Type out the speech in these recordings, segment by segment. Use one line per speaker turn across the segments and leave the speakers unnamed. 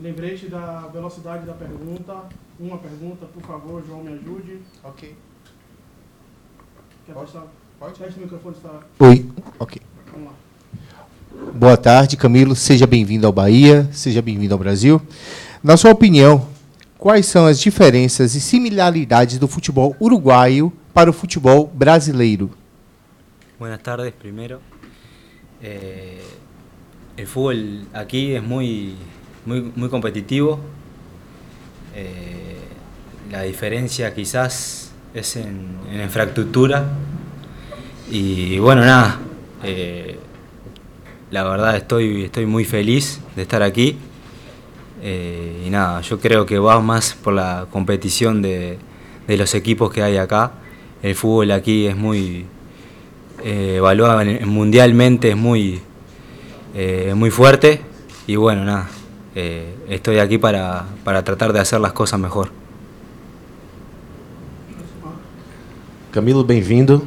Lembrete da velocidade da pergunta. Uma pergunta, por favor, João, me ajude.
Ok.
Quer
Pode?
testar?
Pode?
Teste o microfone está.
Oi, ok.
Vamos lá.
Boa tarde, Camilo. Seja bem-vindo ao Bahia, seja bem-vindo ao Brasil. Na sua opinião, quais são as diferenças e similaridades do futebol uruguaio para o futebol brasileiro?
Buenas tardes, primero. Eh, el fútbol aquí es muy, muy, muy competitivo. Eh, la diferencia quizás es en, en infraestructura. Y bueno, nada. eh, la verdad estoy, estoy muy feliz de estar aquí. Eh, y nada, yo creo que va más por la competición de, de los equipos que hay acá. El fútbol aquí es muy, evaluado en- mundialmente es muy, muy fuerte y bueno, nada, eh, estoy aquí para, para tratar de hacer las cosas mejor.
Camilo, bem-vindo.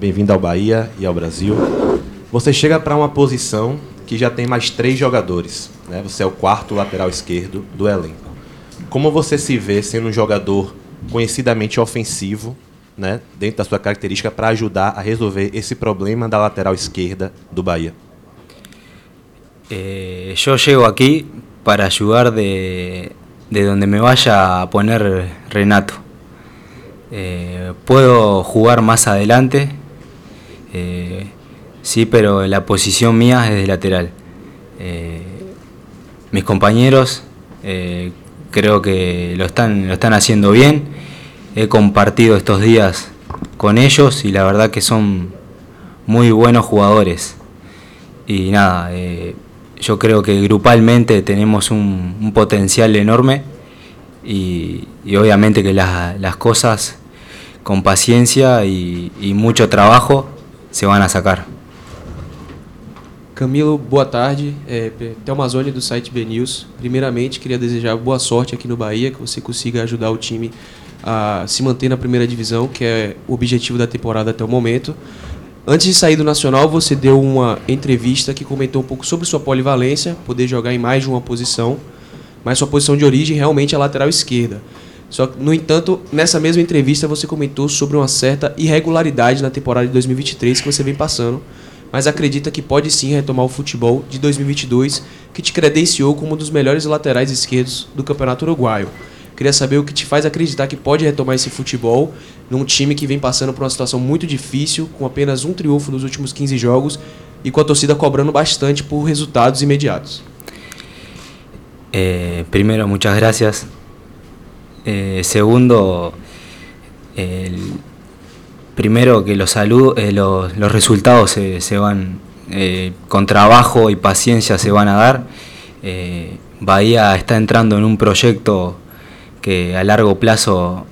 Bem-vindo ao Bahia e ao Brasil. Você chega para uma posição que já tem mais três jogadores. Né? Você é o quarto lateral esquerdo do elenco. Como você se vê sendo um jogador conhecidamente ofensivo, né? dentro da sua característica, para ajudar a resolver esse problema da lateral esquerda do Bahia?
Eh, yo llego aquí para ayudar de, de donde me vaya a poner Renato. Eh, puedo jugar más adelante, eh, sí, pero la posición mía es de lateral. Eh, mis compañeros creo que lo están, lo están haciendo bien. He compartido estos días con ellos y la verdad que son muy buenos jugadores. Y nada, yo creo que grupalmente tenemos un, un potencial enorme y, y obviamente que las, las cosas con paciencia y, y mucho trabajo se a sacar.
Camilo, boa tarde. É, P- Thelmazone do site BNews. Primeiramente, queria desejar boa sorte aqui no Bahia, que você consiga ajudar o time a se manter na primeira divisão, que é o objetivo da temporada até o momento. Antes de sair do Nacional, você deu uma entrevista que comentou um pouco sobre sua polivalência, poder jogar em mais de uma posição, mas sua posição de origem realmente é lateral esquerda. Só que, no entanto, nessa mesma entrevista você comentou sobre uma certa irregularidade na temporada de 2023 que você vem passando, mas acredita que pode sim retomar o futebol de 2022, que te credenciou como um dos melhores laterais esquerdos do Campeonato Uruguaio. Queria saber o que te faz acreditar que pode retomar esse futebol num time que vem passando por uma situação muito difícil, com apenas um triunfo nos últimos 15 jogos e com a torcida cobrando bastante por resultados imediatos.
Eh, primero, muchas gracias. Eh, segundo, el- primero que los, saludo, eh, los, los resultados se, se van, eh, con trabajo y paciencia se van a dar. Eh, Bahía está entrando en un proyecto que a largo plazo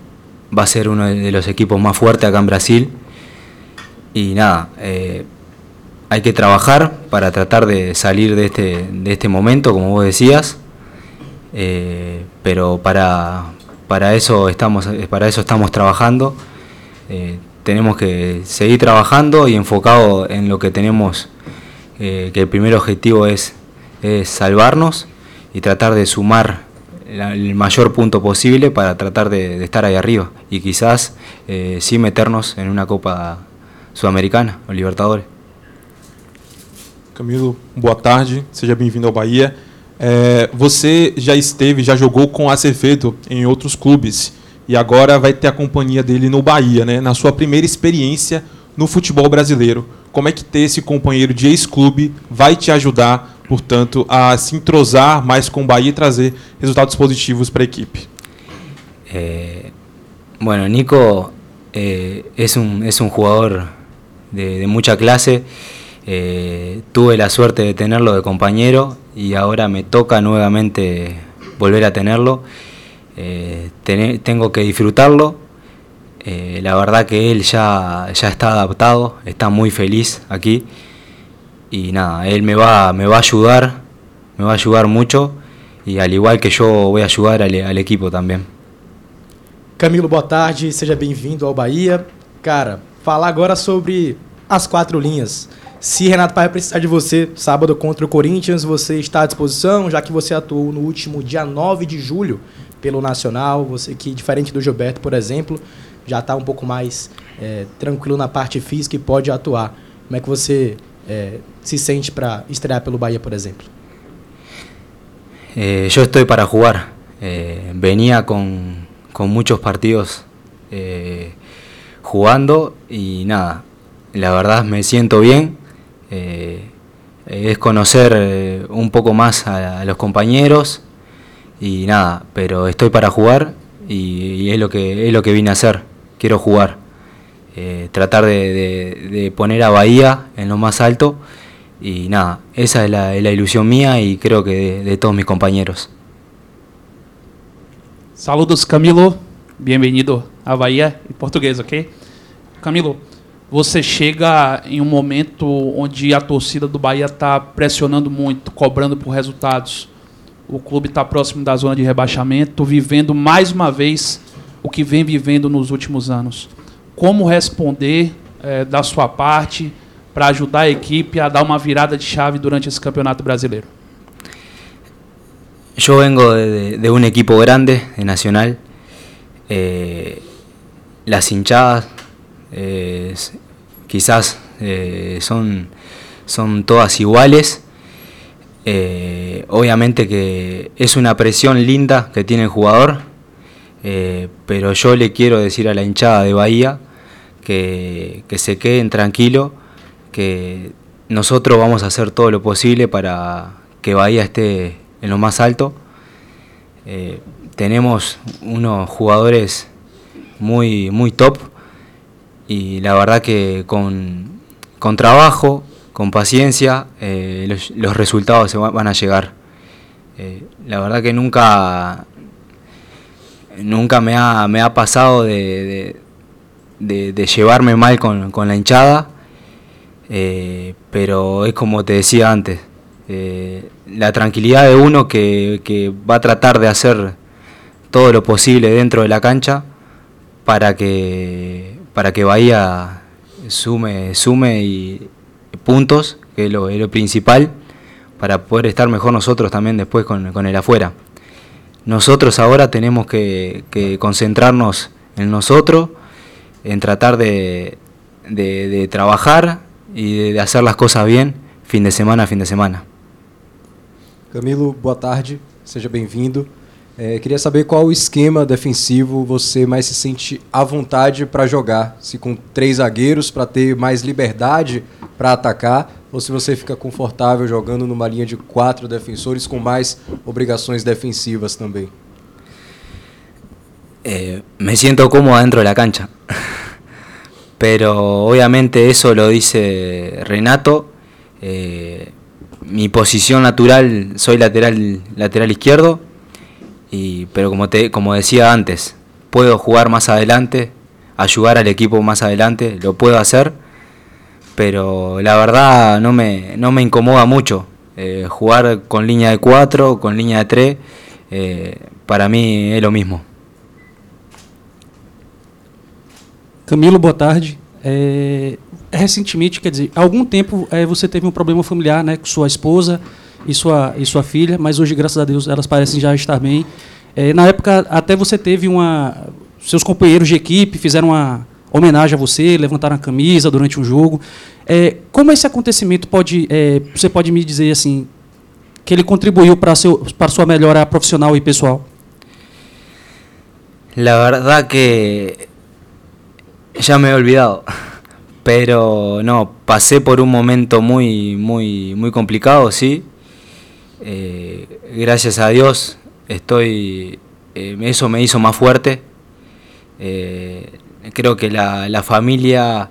va a ser uno de los equipos más fuertes acá en Brasil. Y nada, eh, hay que trabajar para tratar de salir de este, de este momento, como vos decías. Eh, pero para, para, eso estamos, eh, para eso estamos trabajando. Tenemos que seguir trabajando y enfocado en lo que tenemos, que el primer objetivo es, es salvarnos y tratar de sumar la- el mayor punto posible para tratar de, de estar ahí arriba y quizás eh, sí meternos en una Copa Sudamericana o Libertadores.
Camilo, boa tarde, seja bem-vindo ao Bahia. É, você já esteve, já jogou com Acevedo em outros clubes e agora vai ter a companhia dele no Bahia, né? Na sua primeira experiência no futebol brasileiro. Como é que ter esse companheiro de ex-clube vai te ajudar, portanto, a se entrosar mais com o Bahia e trazer resultados positivos para a equipe?
Eh, bueno, Nico eh, es, un, es un jugador de, de mucha clase. Eh, tuve la suerte de tenerlo de compañero y ahora me toca nuevamente volver a tenerlo. Eh, tené- tengo que disfrutarlo. Eh, la verdad que él ya, ya está adaptado, está muy feliz aquí. Y nada, él me va, me va a ayudar, me va a ayudar mucho. Y al igual que yo voy a ayudar al- al equipo también.
Camilo, boa tarde, seja bem-vindo ao Bahia. Cara, falar agora sobre as quatro linhas. Se Renato Paiva precisar de você sábado contra o Corinthians, você está à disposição, já que você atuou no último dia 9 de julho pelo Nacional, você que, diferente do Gilberto, por exemplo, já está um pouco mais é, tranquilo na parte física e pode atuar. Como é que você se sente para estrear pelo Bahia, por exemplo?
Eh, yo estoy para jugar. Eh, venía con, muchos partidos eh, jugando y nada, la verdad me siento bien. Eh, es conocer un poco más a, a los compañeros y nada, pero estoy para jugar y, y es, lo que, es lo que vine a hacer. Quiero jugar. Eh, tratar de, de- de poner a Bahía en lo más alto y nada, esa es la, es la ilusión mía y creo que de- de todos mis compañeros.
Saludos, Camilo. Bem-vindo à Bahia, em português, ok? Camilo, você chega em um momento onde a torcida do Bahia está pressionando muito, cobrando por resultados. O clube está próximo da zona de rebaixamento, vivendo mais uma vez o que vem vivendo nos últimos anos. Como responder eh, da sua parte para ajudar a equipe a dar uma virada de chave durante esse campeonato brasileiro?
Yo vengo de, un equipo grande, de Nacional. Eh, las hinchadas eh, quizás eh, son, son todas iguales. Obviamente que es una presión linda que tiene el jugador, pero yo le quiero decir a la hinchada de Bahía que, se queden tranquilos, que nosotros vamos a hacer todo lo posible para que Bahía esté en lo más alto. Eh, tenemos unos jugadores muy, muy top y la verdad que con, con trabajo, con paciencia, eh, los, resultados se va- van a llegar. Eh, la verdad que nunca, nunca me ha, me ha pasado de- de- llevarme mal con, con la hinchada, eh, pero es como te decía antes, eh, la tranquilidad de uno que, que va a tratar de hacer todo lo posible dentro de la cancha para que, para que Bahía sume, sume y puntos, que es lo, es principal, para poder estar mejor nosotros también después con, con el afuera. Nosotros ahora tenemos que concentrarnos en nosotros, en tratar de, de- de trabajar y de, hacer las cosas bien fin de semana a fin de semana.
Camilo, boa tarde, seja bem-vindo. É, queria saber qual esquema defensivo você mais se sente à vontade para jogar. Se com três zagueiros para ter mais liberdade para atacar, ou se você fica confortável jogando numa linha de quatro defensores com mais obrigações defensivas também.
Eh, me siento cómodo dentro de la cancha. Pero obviamente eso lo dice Renato. Eh, mi posición natural, soy lateral, lateral izquierdo. Y, pero como, te, como decía antes, puedo jugar más adelante, ayudar al equipo más adelante, lo puedo hacer. Pero la verdad no me, no me incomoda mucho. Eh, jugar con línea de 4, con línea de 3, para mí es lo mismo.
Camilo, boa tarde. É, recentemente, quer dizer, há algum tempo é, você teve um problema familiar né, com sua esposa e sua, e sua filha, mas hoje, graças a Deus, elas parecem já estar bem. É, na época, até você teve uma. Seus companheiros de equipe fizeram uma homenagem a você, levantaram a camisa durante um jogo. É, como esse acontecimento pode. é, você pode me dizer assim. Que ele contribuiu para sua melhora profissional e pessoal?
La verdad que ya me he olvidado. Pero no, pasé por un momento muy, muy, muy complicado, sí. Eh, gracias a Dios estoy, eh, eso me hizo más fuerte. Eh, creo que la, la familia,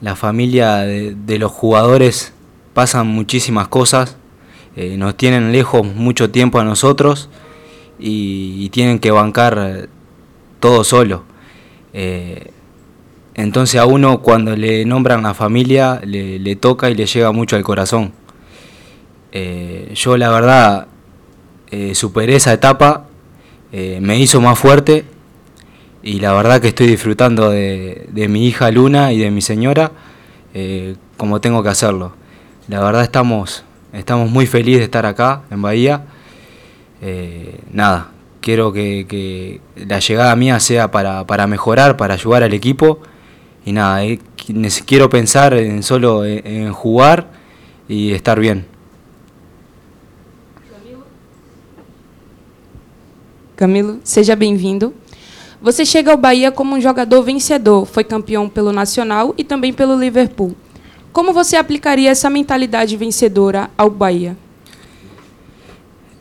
la familia de, los jugadores pasan muchísimas cosas. nos tienen lejos mucho tiempo a nosotros y, tienen que bancar todo solo. Entonces a uno cuando le nombran a familia le, le toca y le llega mucho al corazón. Eh, yo la verdad eh, superé esa etapa, eh, me hizo más fuerte y la verdad que estoy disfrutando de, de mi hija Luna y de mi señora como tengo que hacerlo. la verdad estamos, estamos muy felices de estar acá en Bahía. Nada, quiero que, que la llegada mía sea para, para mejorar, para ayudar al equipo. Y nada, eh, quiero pensar en solo en, en jugar y estar bien.
Camilo, seja bem-vindo. Você chega ao Bahia como um jogador vencedor, foi campeão pelo Nacional e também pelo Liverpool. Como você aplicaria essa mentalidade vencedora ao Bahia?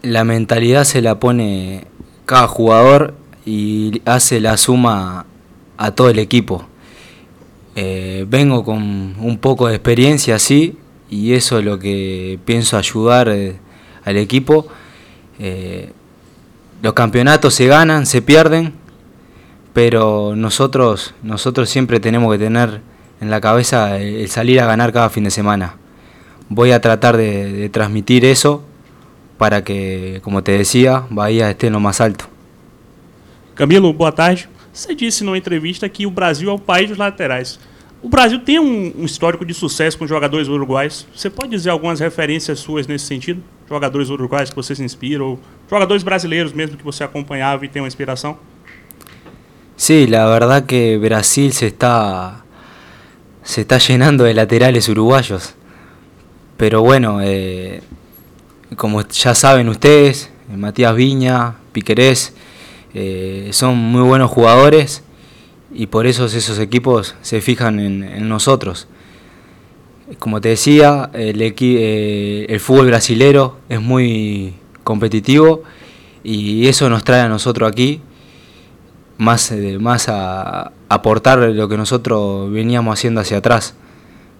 La mentalidad se la pone cada jugador y hace la suma a todo el equipo. Eh, vengo con un poco de experiencia, sí, y eso es lo que pienso ayudar eh, al equipo. Eh, los campeonatos se ganan, se pierden, pero nosotros, nosotros siempre tenemos que tener en la cabeza el, salir a ganar cada fin de semana. Voy a tratar de, de transmitir eso para que, como te decía, Bahía esté en lo más alto.
Camilo, boa tarde. Você disse numa entrevista que o Brasil é o país dos laterais. O Brasil tem um, um histórico de sucesso com jogadores uruguais. Você pode dizer algumas referências suas nesse sentido? Jogadores uruguais que você se inspira, ou jogadores brasileiros mesmo que você acompanhava e tem uma inspiração?
Sí, la verdad que Brasil se está, se está llenando de laterales uruguayos. Pero bueno, eh, como ya saben ustedes, Matías Viña, Piquerés, eh, son muy buenos jugadores y por eso esos equipos se fijan en, nosotros. Como te decía, el, eh, el fútbol brasilero es muy competitivo y eso nos trae a nosotros aquí más, eh, más a aportar lo que nosotros veníamos haciendo hacia atrás.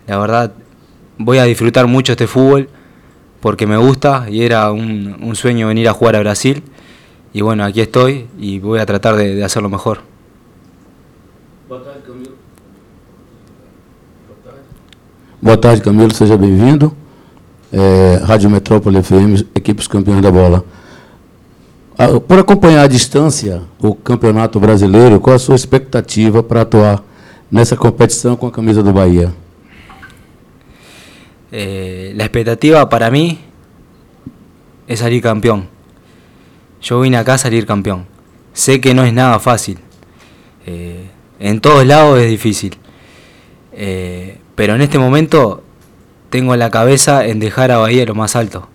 La verdad, voy a disfrutar mucho este fútbol porque me gusta y era un sueño venir a jugar a Brasil. Y bueno, aquí estoy y voy a tratar de, de hacerlo mejor.
Boa tarde, Camilo, seja bem-vindo. É, Rádio Metrópole FM, equipes campeões da bola. Ah, Por acompanhar à distância o Campeonato Brasileiro, qual a sua expectativa para atuar nessa competição com a camisa do Bahia?
Eh, la expectativa para mí es salir campeón. Yo vine acá a salir campeón. Sé que no es nada fácil. Eh, en todos lados es difícil. Eh, pero en este momento tengo la cabeza en dejar a Bahía lo más alto.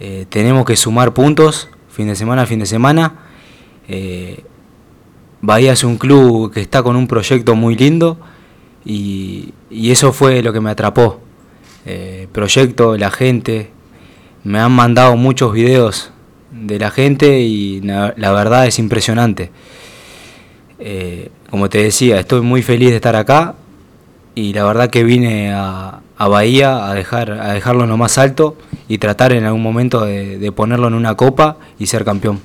Eh, tenemos que sumar puntos fin de semana a fin de semana. Bahía es un club que está con un proyecto muy lindo y, y eso fue lo que me atrapó. Proyecto, la gente, me han mandado muchos videos de la gente y la, la verdad es impresionante. Eh, como te decía, estoy muy feliz de estar acá y la verdad que vine a, a Bahía a, dejar, a dejarlo en lo más alto y tratar en algún momento de, de ponerlo en una copa y ser campeón.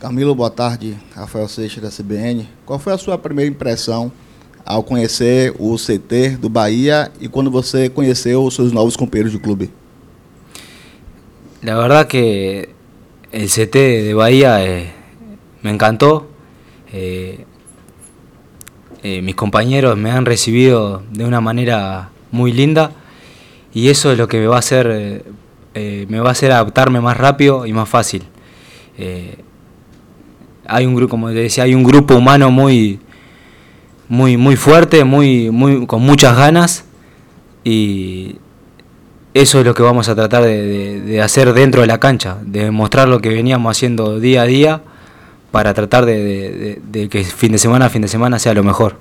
Camilo, boa tarde. Rafael Seixas da CBN. Qual foi a sua primeira impressão ao conhecer o CT do Bahia e quando você conheceu os seus novos companheiros de clube?
La verdad que el CT de Bahía eh, me encantó. Eh, eh, mis compañeros me han recibido de una manera muy linda y eso es lo que me va a hacer, me va a hacer adaptarme más rápido y más fácil. Hay un grupo, como te decía, hay un grupo humano muy, muy, muy fuerte, muy, muy, con muchas ganas y eso es lo que vamos a tratar de, hacer dentro de la cancha, de mostrar lo que veníamos haciendo día a día para tratar de- de que fin de semana a fin de semana sea lo mejor.